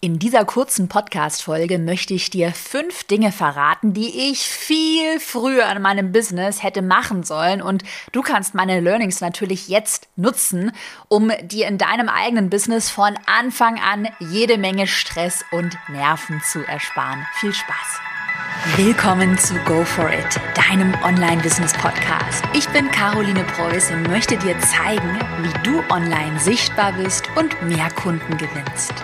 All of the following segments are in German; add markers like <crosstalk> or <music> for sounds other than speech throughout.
In dieser kurzen Podcast-Folge möchte ich dir fünf Dinge verraten, die ich viel früher in meinem Business hätte machen sollen. Und du kannst meine Learnings natürlich jetzt nutzen, um dir in deinem eigenen Business von Anfang an jede Menge Stress und Nerven zu ersparen. Viel Spaß! Willkommen zu Go For It, deinem Online-Business-Podcast. Ich bin Caroline Preuß und möchte dir zeigen, wie du online sichtbar bist und mehr Kunden gewinnst.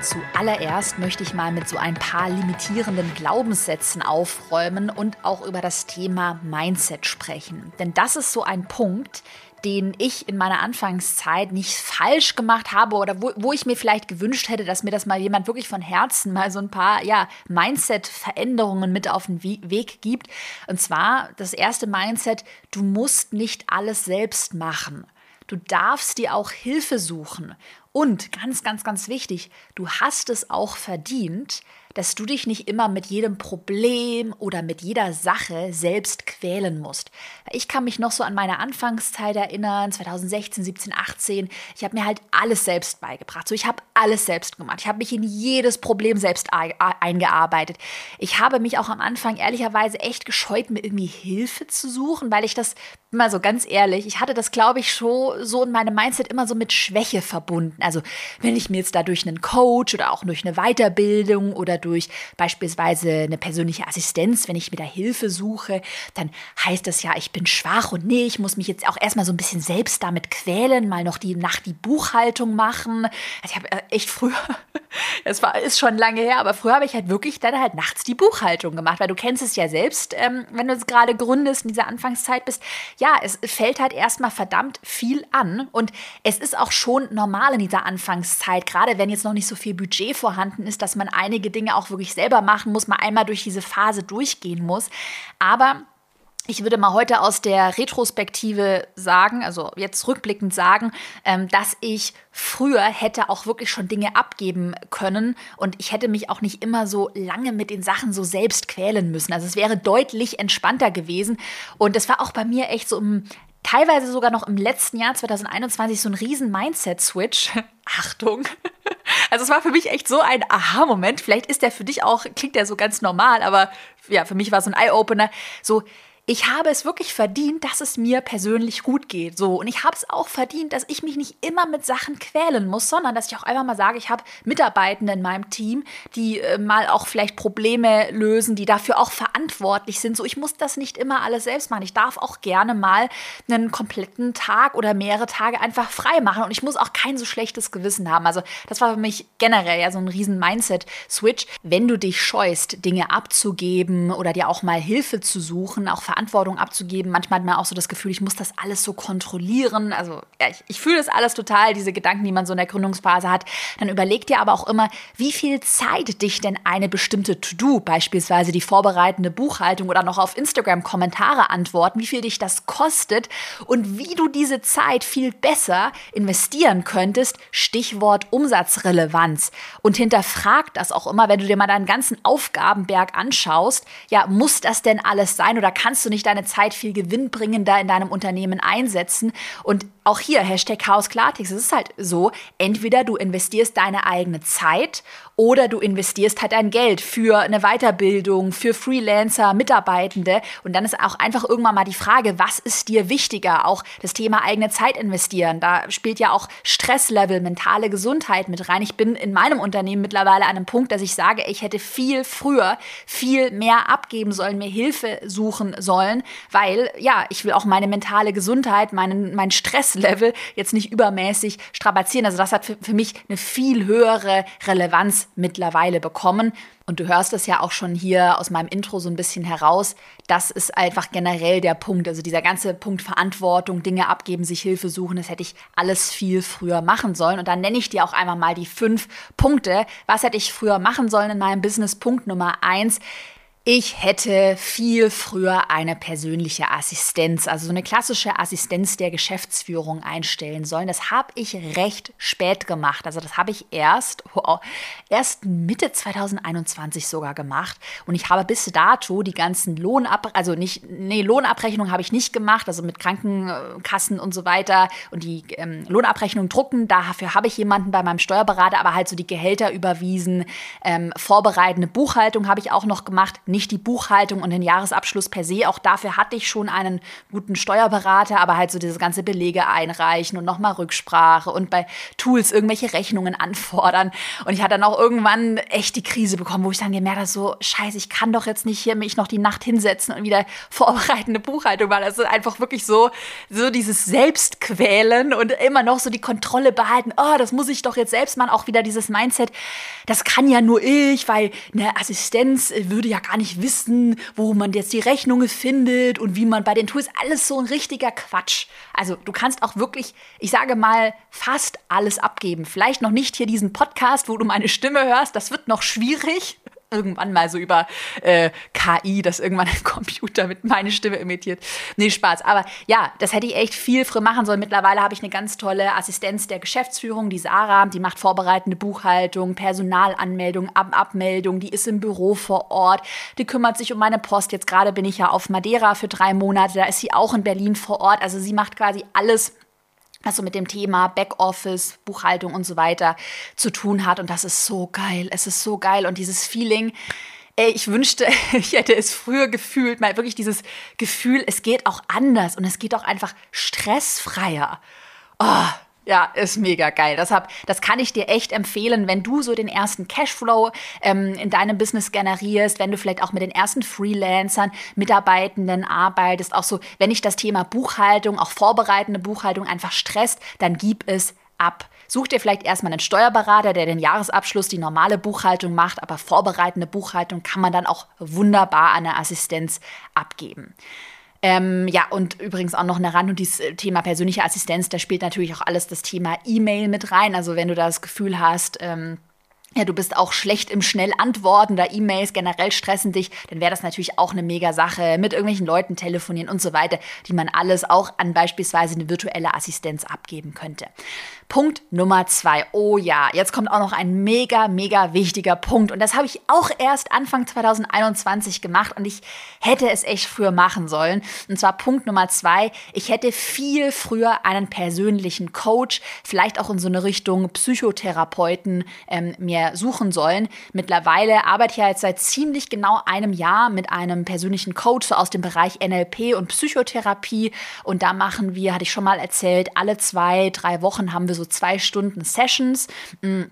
Zuallererst möchte ich mal mit so ein paar limitierenden Glaubenssätzen aufräumen und auch über das Thema Mindset sprechen. Denn das ist so ein Punkt, den ich in meiner Anfangszeit nicht falsch gemacht habe oder wo, wo ich mir vielleicht gewünscht hätte, dass mir das mal jemand wirklich von Herzen mal so ein paar ja, Mindset-Veränderungen mit auf den Weg gibt. Und zwar das erste Mindset, du musst nicht alles selbst machen. Du darfst dir auch Hilfe suchen. Und ganz, ganz, ganz wichtig, du hast es auch verdient, dass du dich nicht immer mit jedem Problem oder mit jeder Sache selbst quälen musst. Ich kann mich noch so an meine Anfangszeit erinnern, 2016, 17, 18. Ich habe mir halt alles selbst beigebracht. So, ich habe alles selbst gemacht. Ich habe mich in jedes Problem selbst eingearbeitet. Ich habe mich auch am Anfang ehrlicherweise echt gescheut, mir irgendwie Hilfe zu suchen, weil ich das mal so ganz ehrlich, ich hatte das, glaube ich, schon so in meinem Mindset immer so mit Schwäche verbunden. Also wenn ich mir jetzt da durch einen Coach oder auch durch eine Weiterbildung oder durch beispielsweise eine persönliche Assistenz, wenn ich mir da Hilfe suche, dann heißt das ja, ich bin schwach und nee, ich muss mich jetzt auch erstmal so ein bisschen selbst damit quälen, mal noch die Nacht die Buchhaltung machen. Also ich habe äh, echt früher, <laughs> es war ist schon lange her, aber früher habe ich halt wirklich dann halt nachts die Buchhaltung gemacht, weil du kennst es ja selbst, ähm, wenn du jetzt gerade gründest in dieser Anfangszeit bist ja, es fällt halt erstmal verdammt viel an und es ist auch schon normal in dieser Anfangszeit, gerade wenn jetzt noch nicht so viel Budget vorhanden ist, dass man einige Dinge auch wirklich selber machen muss, man einmal durch diese Phase durchgehen muss. Aber ich würde mal heute aus der Retrospektive sagen, also jetzt rückblickend sagen, ähm, dass ich früher hätte auch wirklich schon Dinge abgeben können und ich hätte mich auch nicht immer so lange mit den Sachen so selbst quälen müssen. Also es wäre deutlich entspannter gewesen und das war auch bei mir echt so im teilweise sogar noch im letzten Jahr 2021 so ein riesen Mindset-Switch. <laughs> Achtung. Also es war für mich echt so ein Aha-Moment. Vielleicht ist der für dich auch, klingt der so ganz normal, aber ja, für mich war es ein Eye-Opener. So, ich habe es wirklich verdient, dass es mir persönlich gut geht. So. Und ich habe es auch verdient, dass ich mich nicht immer mit Sachen quälen muss, sondern dass ich auch einfach mal sage, ich habe Mitarbeitende in meinem Team, die äh, mal auch vielleicht Probleme lösen, die dafür auch verantwortlich sind. So, ich muss das nicht immer alles selbst machen. Ich darf auch gerne mal einen kompletten Tag oder mehrere Tage einfach frei machen. Und ich muss auch kein so schlechtes Gewissen haben. Also, das war für mich generell ja so ein riesen Mindset-Switch. Wenn du dich scheust, Dinge abzugeben oder dir auch mal Hilfe zu suchen, auch Verantwortung abzugeben. Manchmal hat man auch so das Gefühl, ich muss das alles so kontrollieren. Also ja, ich, ich fühle das alles total, diese Gedanken, die man so in der Gründungsphase hat. Dann überleg dir aber auch immer, wie viel Zeit dich denn eine bestimmte To-Do, beispielsweise die vorbereitende Buchhaltung oder noch auf Instagram Kommentare antworten, wie viel dich das kostet und wie du diese Zeit viel besser investieren könntest. Stichwort Umsatzrelevanz. Und hinterfrag das auch immer, wenn du dir mal deinen ganzen Aufgabenberg anschaust. Ja, muss das denn alles sein oder kannst du du nicht deine Zeit viel gewinnbringender in deinem Unternehmen einsetzen? Und auch hier, Hashtag Chaos Klartext, es ist halt so, entweder du investierst deine eigene Zeit oder du investierst halt dein Geld für eine Weiterbildung, für Freelancer, Mitarbeitende. Und dann ist auch einfach irgendwann mal die Frage, was ist dir wichtiger? Auch das Thema eigene Zeit investieren. Da spielt ja auch Stresslevel, mentale Gesundheit mit rein. Ich bin in meinem Unternehmen mittlerweile an einem Punkt, dass ich sage, ich hätte viel früher viel mehr abgeben sollen, mir Hilfe suchen sollen, weil ja, ich will auch meine mentale Gesundheit, meinen, mein Stresslevel jetzt nicht übermäßig strapazieren. Also das hat für, für mich eine viel höhere Relevanz mittlerweile bekommen. Und du hörst es ja auch schon hier aus meinem Intro so ein bisschen heraus. Das ist einfach generell der Punkt. Also dieser ganze Punkt Verantwortung, Dinge abgeben, sich Hilfe suchen, das hätte ich alles viel früher machen sollen. Und dann nenne ich dir auch einfach mal die fünf Punkte. Was hätte ich früher machen sollen in meinem Business? Punkt Nummer eins Ich hätte viel früher eine persönliche Assistenz, also so eine klassische Assistenz der Geschäftsführung einstellen sollen. Das habe ich recht spät gemacht. Also das habe ich erst, wow, erst Mitte 2021 sogar gemacht. Und ich habe bis dato die ganzen Lohnab, also nicht, nee, Lohnabrechnung habe ich nicht gemacht, also mit Krankenkassen und so weiter und die ähm, Lohnabrechnung drucken. Dafür habe ich jemanden bei meinem Steuerberater, aber halt so die Gehälter überwiesen. Ähm, vorbereitende Buchhaltung habe ich auch noch gemacht. Nicht die Buchhaltung und den Jahresabschluss per se. Auch dafür hatte ich schon einen guten Steuerberater, aber halt so diese ganze Belege einreichen und nochmal Rücksprache und bei Tools irgendwelche Rechnungen anfordern. Und ich hatte dann auch irgendwann echt die Krise bekommen, wo ich dann gemerkt habe, so scheiße, ich kann doch jetzt nicht hier mich noch die Nacht hinsetzen und wieder <laughs> vorbereitende Buchhaltung machen. Das ist einfach wirklich so, so dieses Selbstquälen und immer noch so die Kontrolle behalten. Oh, das muss ich doch jetzt selbst machen. Auch wieder dieses Mindset, das kann ja nur ich, weil eine Assistenz würde ja gar nicht wissen, wo man jetzt die Rechnungen findet und wie man bei den Tools, alles so ein richtiger Quatsch. Also du kannst auch wirklich, ich sage mal, fast alles abgeben. Vielleicht noch nicht hier diesen Podcast, wo du meine Stimme hörst, das wird noch schwierig irgendwann mal so über äh, KI, dass irgendwann ein Computer mit meine Stimme imitiert. Nee, Spaß. Aber ja, das hätte ich echt viel früher machen sollen. Mittlerweile habe ich eine ganz tolle Assistenz der Geschäftsführung, die Sarah, die macht vorbereitende Buchhaltung, Personalanmeldung, Ab Abmeldung, die ist im Büro vor Ort, die kümmert sich um meine Post. Jetzt gerade bin ich ja auf Madeira für drei Monate, da ist sie auch in Berlin vor Ort. Also sie macht quasi alles was so mit dem Thema Backoffice, Buchhaltung und so weiter zu tun hat. Und das ist so geil. Es ist so geil. Und dieses Feeling, ey, ich wünschte, <laughs> ich hätte es früher gefühlt, mal wirklich dieses Gefühl, es geht auch anders und es geht auch einfach stressfreier. Oh, ja, ist mega geil. Deshalb, das kann ich dir echt empfehlen, wenn du so den ersten Cashflow ähm, in deinem Business generierst, wenn du vielleicht auch mit den ersten Freelancern, Mitarbeitenden arbeitest, auch so, wenn dich das Thema Buchhaltung, auch vorbereitende Buchhaltung einfach stresst, dann gib es ab. Such dir vielleicht erstmal einen Steuerberater, der den Jahresabschluss, die normale Buchhaltung macht, aber vorbereitende Buchhaltung kann man dann auch wunderbar an eine Assistenz abgeben. Ähm, ja, und übrigens auch noch eine Rand- und dieses Thema persönliche Assistenz, da spielt natürlich auch alles das Thema E-Mail mit rein. Also wenn du das Gefühl hast, ähm, ja, du bist auch schlecht im schnell antworten oder E-Mails generell stressen dich, dann wäre das natürlich auch eine mega Sache mit irgendwelchen Leuten telefonieren und so weiter, die man alles auch an beispielsweise eine virtuelle Assistenz abgeben könnte. Punkt Nummer zwei. Oh ja, jetzt kommt auch noch ein mega, mega wichtiger Punkt. Und das habe ich auch erst Anfang 2021 gemacht und ich hätte es echt früher machen sollen. Und zwar Punkt Nummer zwei. Ich hätte viel früher einen persönlichen Coach, vielleicht auch in so eine Richtung Psychotherapeuten ähm, mir suchen sollen. Mittlerweile arbeite ich ja jetzt seit ziemlich genau einem Jahr mit einem persönlichen Coach so aus dem Bereich NLP und Psychotherapie. Und da machen wir, hatte ich schon mal erzählt, alle zwei, drei Wochen haben wir so zwei Stunden Sessions. Mm,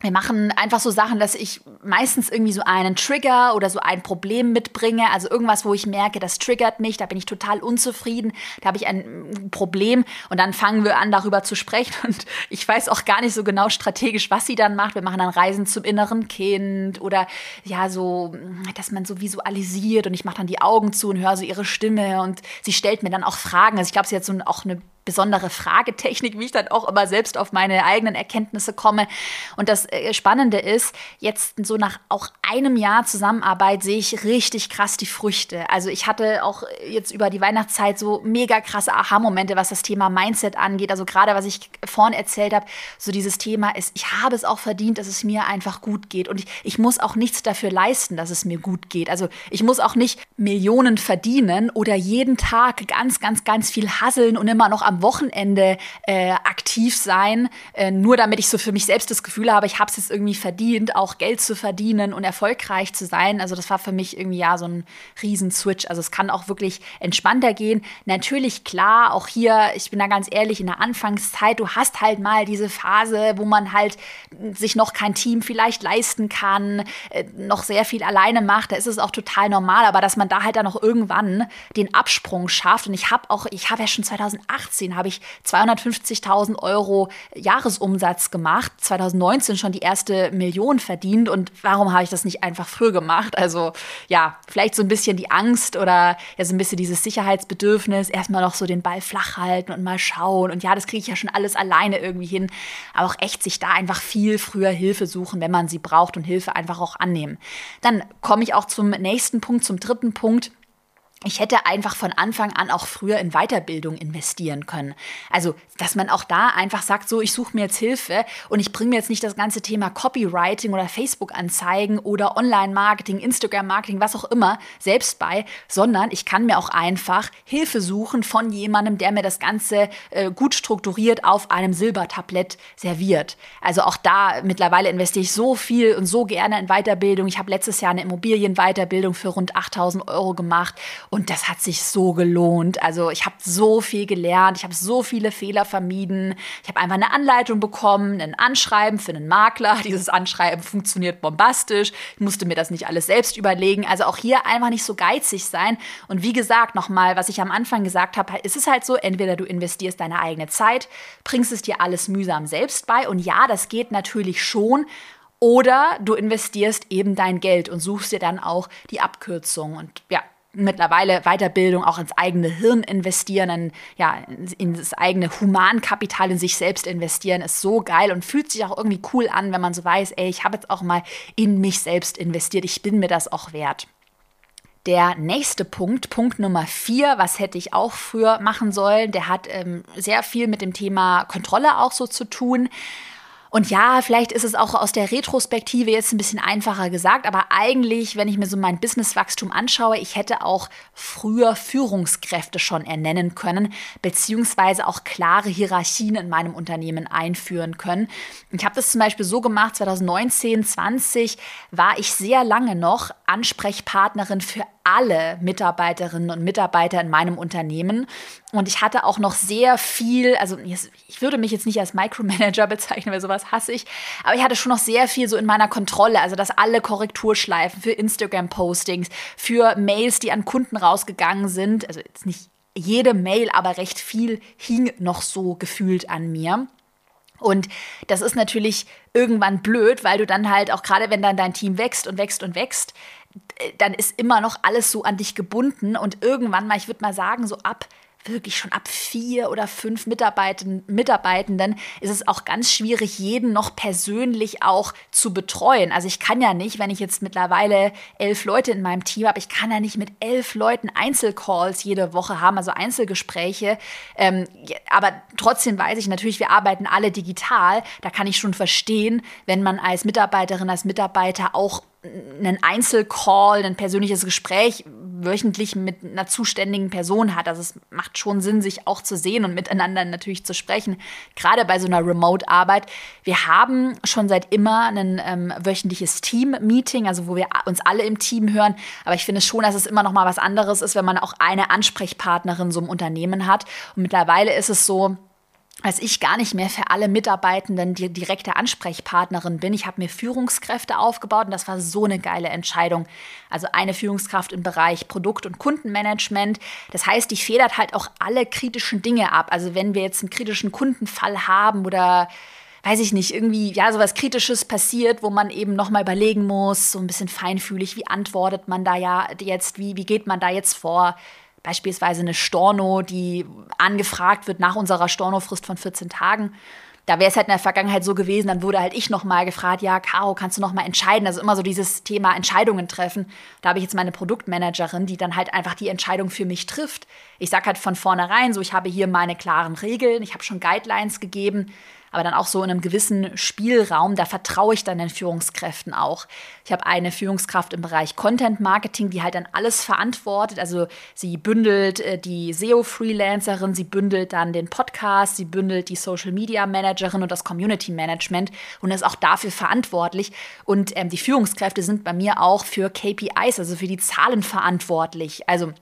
wir machen einfach so Sachen, dass ich meistens irgendwie so einen Trigger oder so ein Problem mitbringe. Also irgendwas, wo ich merke, das triggert mich, da bin ich total unzufrieden, da habe ich ein Problem und dann fangen wir an, darüber zu sprechen. <laughs> Und ich weiß auch gar nicht so genau strategisch, was sie dann macht. Wir machen dann Reisen zum inneren Kind oder ja, so, dass man so visualisiert und ich mache dann die Augen zu und höre so ihre Stimme und sie stellt mir dann auch Fragen. Also ich glaube, sie hat so auch eine besondere Fragetechnik, wie ich dann auch immer selbst auf meine eigenen Erkenntnisse komme. Und das äh, Spannende ist, jetzt so nach auch einem Jahr Zusammenarbeit sehe ich richtig krass die Früchte. Also ich hatte auch jetzt über die Weihnachtszeit so mega krasse Aha-Momente, was das Thema Mindset angeht. Also gerade was ich vorhin erzählt habe, so dieses Thema ist, ich habe es auch verdient, dass es mir einfach gut geht. Und ich, ich muss auch nichts dafür leisten, dass es mir gut geht. Also ich muss auch nicht Millionen verdienen oder jeden Tag ganz, ganz, ganz viel hasseln und immer noch am Wochenende äh, aktiv sein, äh, nur damit ich so für mich selbst das Gefühl habe, habe es jetzt irgendwie verdient, auch Geld zu verdienen und erfolgreich zu sein. Also das war für mich irgendwie ja so ein Riesen-Switch. Also es kann auch wirklich entspannter gehen. Natürlich klar, auch hier, ich bin da ganz ehrlich, in der Anfangszeit, du hast halt mal diese Phase, wo man halt sich noch kein Team vielleicht leisten kann, äh, noch sehr viel alleine macht. Da ist es auch total normal, aber dass man da halt dann noch irgendwann den Absprung schafft. Und ich habe auch, ich habe ja schon 2018 2018 habe ich 250.000 Euro Jahresumsatz gemacht, 2019 schon schon die erste Million verdient und warum habe ich das nicht einfach früher gemacht? Also ja, vielleicht so ein bisschen die Angst oder ja so ein bisschen dieses Sicherheitsbedürfnis, erstmal noch so den Ball flach halten und mal schauen und ja, das kriege ich ja schon alles alleine irgendwie hin, aber auch echt sich da einfach viel früher Hilfe suchen, wenn man sie braucht und Hilfe einfach auch annehmen. Dann komme ich auch zum nächsten Punkt, zum dritten Punkt ich hätte einfach von Anfang an auch früher in Weiterbildung investieren können. Also, dass man auch da einfach sagt, so, ich suche mir jetzt Hilfe und ich bringe mir jetzt nicht das ganze Thema Copywriting oder Facebook-Anzeigen oder Online-Marketing, Instagram-Marketing, was auch immer selbst bei, sondern ich kann mir auch einfach Hilfe suchen von jemandem, der mir das Ganze äh, gut strukturiert auf einem Silbertablett serviert. Also auch da mittlerweile investiere ich so viel und so gerne in Weiterbildung. Ich habe letztes Jahr eine Immobilienweiterbildung für rund 8000 Euro gemacht und das hat sich so gelohnt. Also ich habe so viel gelernt, ich habe so viele Fehler vermieden. Ich habe einfach eine Anleitung bekommen, ein Anschreiben für einen Makler. <laughs> Dieses Anschreiben funktioniert bombastisch. Ich musste mir das nicht alles selbst überlegen. Also auch hier einfach nicht so geizig sein. Und wie gesagt, nochmal, was ich am Anfang gesagt habe, ist es halt so, entweder du investierst deine eigene Zeit, bringst es dir alles mühsam selbst bei. Und ja, das geht natürlich schon. Oder du investierst eben dein Geld und suchst dir dann auch die Abkürzung. Und ja, mittlerweile Weiterbildung auch ins eigene Hirn investieren, in, ja, in das eigene Humankapital in sich selbst investieren, ist so geil und fühlt sich auch irgendwie cool an, wenn man so weiß, ey, ich habe jetzt auch mal in mich selbst investiert, ich bin mir das auch wert. Der nächste Punkt, Punkt Nummer vier, was hätte ich auch früher machen sollen, der hat ähm, sehr viel mit dem Thema Kontrolle auch so zu tun. Und ja, vielleicht ist es auch aus der Retrospektive jetzt ein bisschen einfacher gesagt, aber eigentlich, wenn ich mir so mein Businesswachstum anschaue, ich hätte auch früher Führungskräfte schon ernennen können, beziehungsweise auch klare Hierarchien in meinem Unternehmen einführen können. Ich habe das zum Beispiel so gemacht, 2019, 20 war ich sehr lange noch Ansprechpartnerin für alle Mitarbeiterinnen und Mitarbeiter in meinem Unternehmen. Und ich hatte auch noch sehr viel, also ich würde mich jetzt nicht als Micromanager <laughs> bezeichnen, weil sowas hasse ich, aber ich hatte schon noch sehr viel so in meiner Kontrolle, also dass alle Korrekturschleifen für Instagram-Postings, für Mails, die an Kunden rausgegangen sind, also jetzt nicht jede Mail, aber recht viel hing noch so gefühlt an mir. Und das ist natürlich irgendwann blöd, weil du dann halt auch gerade, wenn dann dein Team wächst und wächst und wächst, dann ist immer noch alles so an dich gebunden und irgendwann mal, ich würde mal sagen, so ab wirklich schon ab vier oder fünf Mitarbeitenden, ist es auch ganz schwierig, jeden noch persönlich auch zu betreuen. Also ich kann ja nicht, wenn ich jetzt mittlerweile elf Leute in meinem Team habe, ich kann ja nicht mit elf Leuten Einzelcalls jede Woche haben, also Einzelgespräche. Ähm, aber trotzdem weiß ich natürlich, wir arbeiten alle digital. Da kann ich schon verstehen, wenn man als Mitarbeiterin, als Mitarbeiter auch einen Einzelcall, ein persönliches Gespräch wöchentlich mit einer zuständigen Person hat. Also es macht schon Sinn, sich auch zu sehen und miteinander natürlich zu sprechen, gerade bei so einer Remote-Arbeit. Wir haben schon seit immer ein ähm, wöchentliches Team-Meeting, also wo wir uns alle im Team hören. Aber ich finde schon, dass es immer noch mal was anderes ist, wenn man auch eine Ansprechpartnerin so im Unternehmen hat. Und mittlerweile ist es so, als ich gar nicht mehr für alle Mitarbeitenden die direkte Ansprechpartnerin bin. Ich habe mir Führungskräfte aufgebaut und das war so eine geile Entscheidung. Also eine Führungskraft im Bereich Produkt- und Kundenmanagement. Das heißt, die federt halt auch alle kritischen Dinge ab. Also wenn wir jetzt einen kritischen Kundenfall haben oder weiß ich nicht, irgendwie, ja, sowas Kritisches passiert, wo man eben nochmal überlegen muss, so ein bisschen feinfühlig, wie antwortet man da ja jetzt, wie, wie geht man da jetzt vor? Beispielsweise eine Storno, die angefragt wird nach unserer Stornofrist von 14 Tagen. Da wäre es halt in der Vergangenheit so gewesen, dann wurde halt ich nochmal gefragt, ja, Caro, kannst du nochmal entscheiden? Also immer so dieses Thema Entscheidungen treffen. Da habe ich jetzt meine Produktmanagerin, die dann halt einfach die Entscheidung für mich trifft. Ich sage halt von vornherein so, ich habe hier meine klaren Regeln, ich habe schon Guidelines gegeben aber dann auch so in einem gewissen Spielraum. Da vertraue ich dann den Führungskräften auch. Ich habe eine Führungskraft im Bereich Content Marketing, die halt dann alles verantwortet. Also sie bündelt äh, die SEO-Freelancerin, sie bündelt dann den Podcast, sie bündelt die Social Media Managerin und das Community Management und ist auch dafür verantwortlich. Und ähm, die Führungskräfte sind bei mir auch für KPIs, also für die Zahlen verantwortlich. Also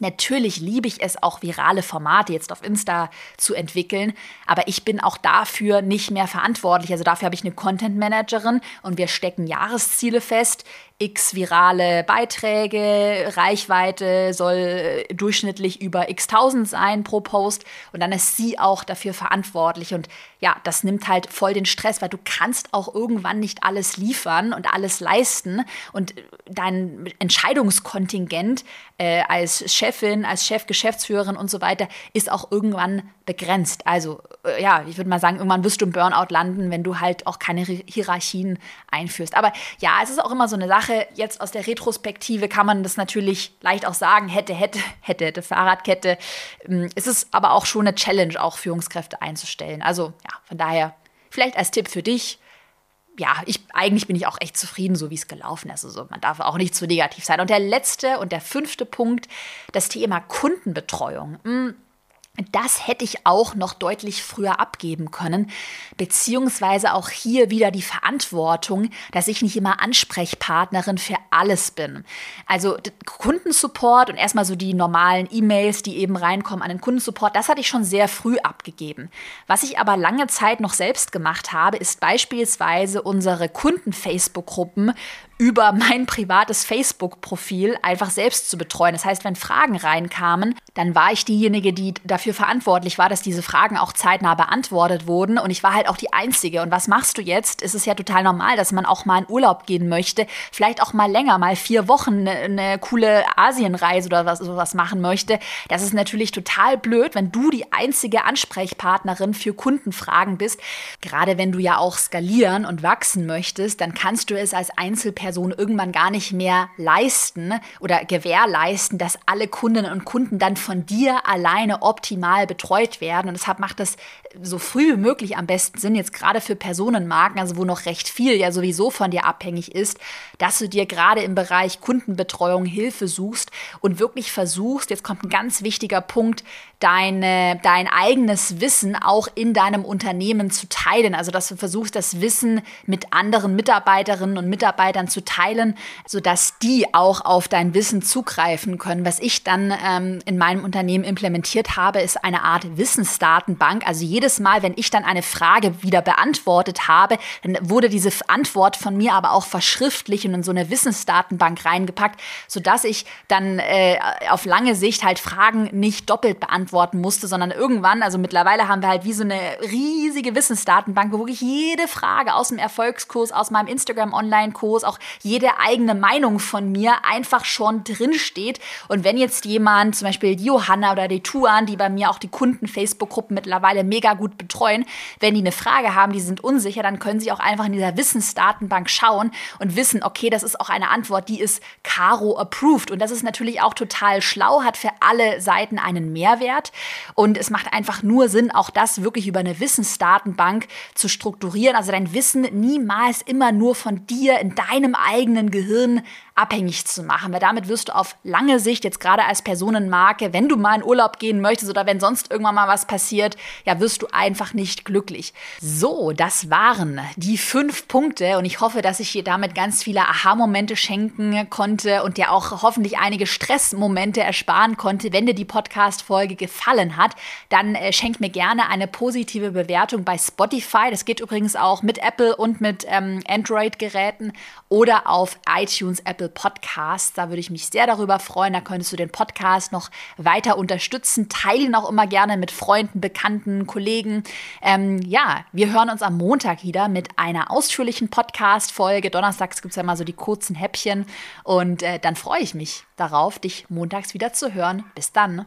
Natürlich liebe ich es auch, virale Formate jetzt auf Insta zu entwickeln, aber ich bin auch dafür nicht mehr verantwortlich. Also dafür habe ich eine Content Managerin und wir stecken Jahresziele fest. X virale Beiträge, Reichweite soll äh, durchschnittlich über x tausend sein pro Post und dann ist sie auch dafür verantwortlich und ja, das nimmt halt voll den Stress, weil du kannst auch irgendwann nicht alles liefern und alles leisten und dein Entscheidungskontingent äh, als Chefin, als Chef, Geschäftsführerin und so weiter ist auch irgendwann begrenzt. Also äh, ja, ich würde mal sagen, irgendwann wirst du im Burnout landen, wenn du halt auch keine Hierarchien einführst. Aber ja, es ist auch immer so eine Sache. Jetzt aus der Retrospektive kann man das natürlich leicht auch sagen, hätte, hätte, <laughs> hätte, hätte, Fahrradkette. Ähm, es ist aber auch schon eine Challenge, auch Führungskräfte einzustellen. Also ja, von daher vielleicht als Tipp für dich. Ja, ich, eigentlich bin ich auch echt zufrieden, so wie es gelaufen ist. Also man darf auch nicht zu negativ sein. Und der letzte und der fünfte Punkt, das Thema Kundenbetreuung. Hm das hätte ich auch noch deutlich früher abgeben können, beziehungsweise auch hier wieder die Verantwortung, dass ich nicht immer Ansprechpartnerin für alles bin. Also Kundensupport und erstmal so die normalen E-Mails, die eben reinkommen an den Kundensupport, das hatte ich schon sehr früh abgegeben. Was ich aber lange Zeit noch selbst gemacht habe, ist beispielsweise unsere Kunden-Facebook-Gruppen über mein privates Facebook-Profil einfach selbst zu betreuen. Das heißt, wenn Fragen reinkamen, dann war ich diejenige, die dafür verantwortlich war, dass diese Fragen auch zeitnah beantwortet wurden. Und ich war halt auch die Einzige. Und was machst du jetzt? Es ist ja total normal, dass man auch mal in Urlaub gehen möchte, vielleicht auch mal länger, mal vier Wochen eine, eine coole Asienreise oder was, sowas machen möchte. Das ist natürlich total blöd, wenn du die einzige Ansprechpartnerin für Kundenfragen bist. Gerade wenn du ja auch skalieren und wachsen möchtest, dann kannst du es als Einzelperson Person irgendwann gar nicht mehr leisten oder gewährleisten, dass alle Kundinnen und Kunden dann von dir alleine optimal betreut werden. Und deshalb macht das so früh wie möglich am besten Sinn, jetzt gerade für Personenmarken, also wo noch recht viel ja sowieso von dir abhängig ist, dass du dir gerade im Bereich Kundenbetreuung Hilfe suchst und wirklich versuchst, jetzt kommt ein ganz wichtiger Punkt, deine, dein eigenes Wissen auch in deinem Unternehmen zu teilen. Also dass du versuchst, das Wissen mit anderen Mitarbeiterinnen und Mitarbeitern zu teilen, sodass die auch auf dein Wissen zugreifen können. Was ich dann ähm, in meinem Unternehmen implementiert habe, ist eine Art Wissensdatenbank. Also jedes Mal, wenn ich dann eine Frage wieder beantwortet habe, dann wurde diese Antwort von mir aber auch verschriftlich und in so eine Wissensdatenbank reingepackt, sodass ich dann äh, auf lange Sicht halt Fragen nicht doppelt beantworten musste, sondern irgendwann, also mittlerweile haben wir halt wie so eine riesige Wissensdatenbank, wo wirklich jede Frage aus dem Erfolgskurs, aus meinem Instagram-Online-Kurs, auch jede eigene Meinung von mir einfach schon drinsteht. Und wenn jetzt jemand, zum Beispiel die Johanna oder die Tuan, die bei mir auch die Kunden-Facebook-Gruppen mittlerweile mega gut betreuen, wenn die eine Frage haben, die sind unsicher, dann können sie auch einfach in dieser Wissensdatenbank schauen und wissen, okay, das ist auch eine Antwort, die ist Caro approved. Und das ist natürlich auch total schlau, hat für alle Seiten einen Mehrwert. Und es macht einfach nur Sinn, auch das wirklich über eine Wissensdatenbank zu strukturieren. Also dein Wissen niemals immer nur von dir in deinem eigenen Gehirn abhängig zu machen, weil damit wirst du auf lange Sicht, jetzt gerade als Personenmarke, wenn du mal in Urlaub gehen möchtest oder wenn sonst irgendwann mal was passiert, ja, wirst du einfach nicht glücklich. So, das waren die fünf Punkte und ich hoffe, dass ich dir damit ganz viele Aha-Momente schenken konnte und dir auch hoffentlich einige Stressmomente ersparen konnte. Wenn dir die Podcast-Folge gefallen hat, dann äh, schenk mir gerne eine positive Bewertung bei Spotify. Das geht übrigens auch mit Apple und mit ähm, Android-Geräten oder auf iTunes, Apple Podcasts. Da würde ich mich sehr darüber freuen. Da könntest du den Podcast noch weiter unterstützen. Teile ihn auch immer gerne mit Freunden, Bekannten, Kollegen. Ähm, ja, wir hören uns am Montag wieder mit einer ausführlichen Podcast-Folge. Donnerstags gibt es ja immer so die kurzen Häppchen. Und äh, dann freue ich mich darauf, dich montags wieder zu hören. Bis dann.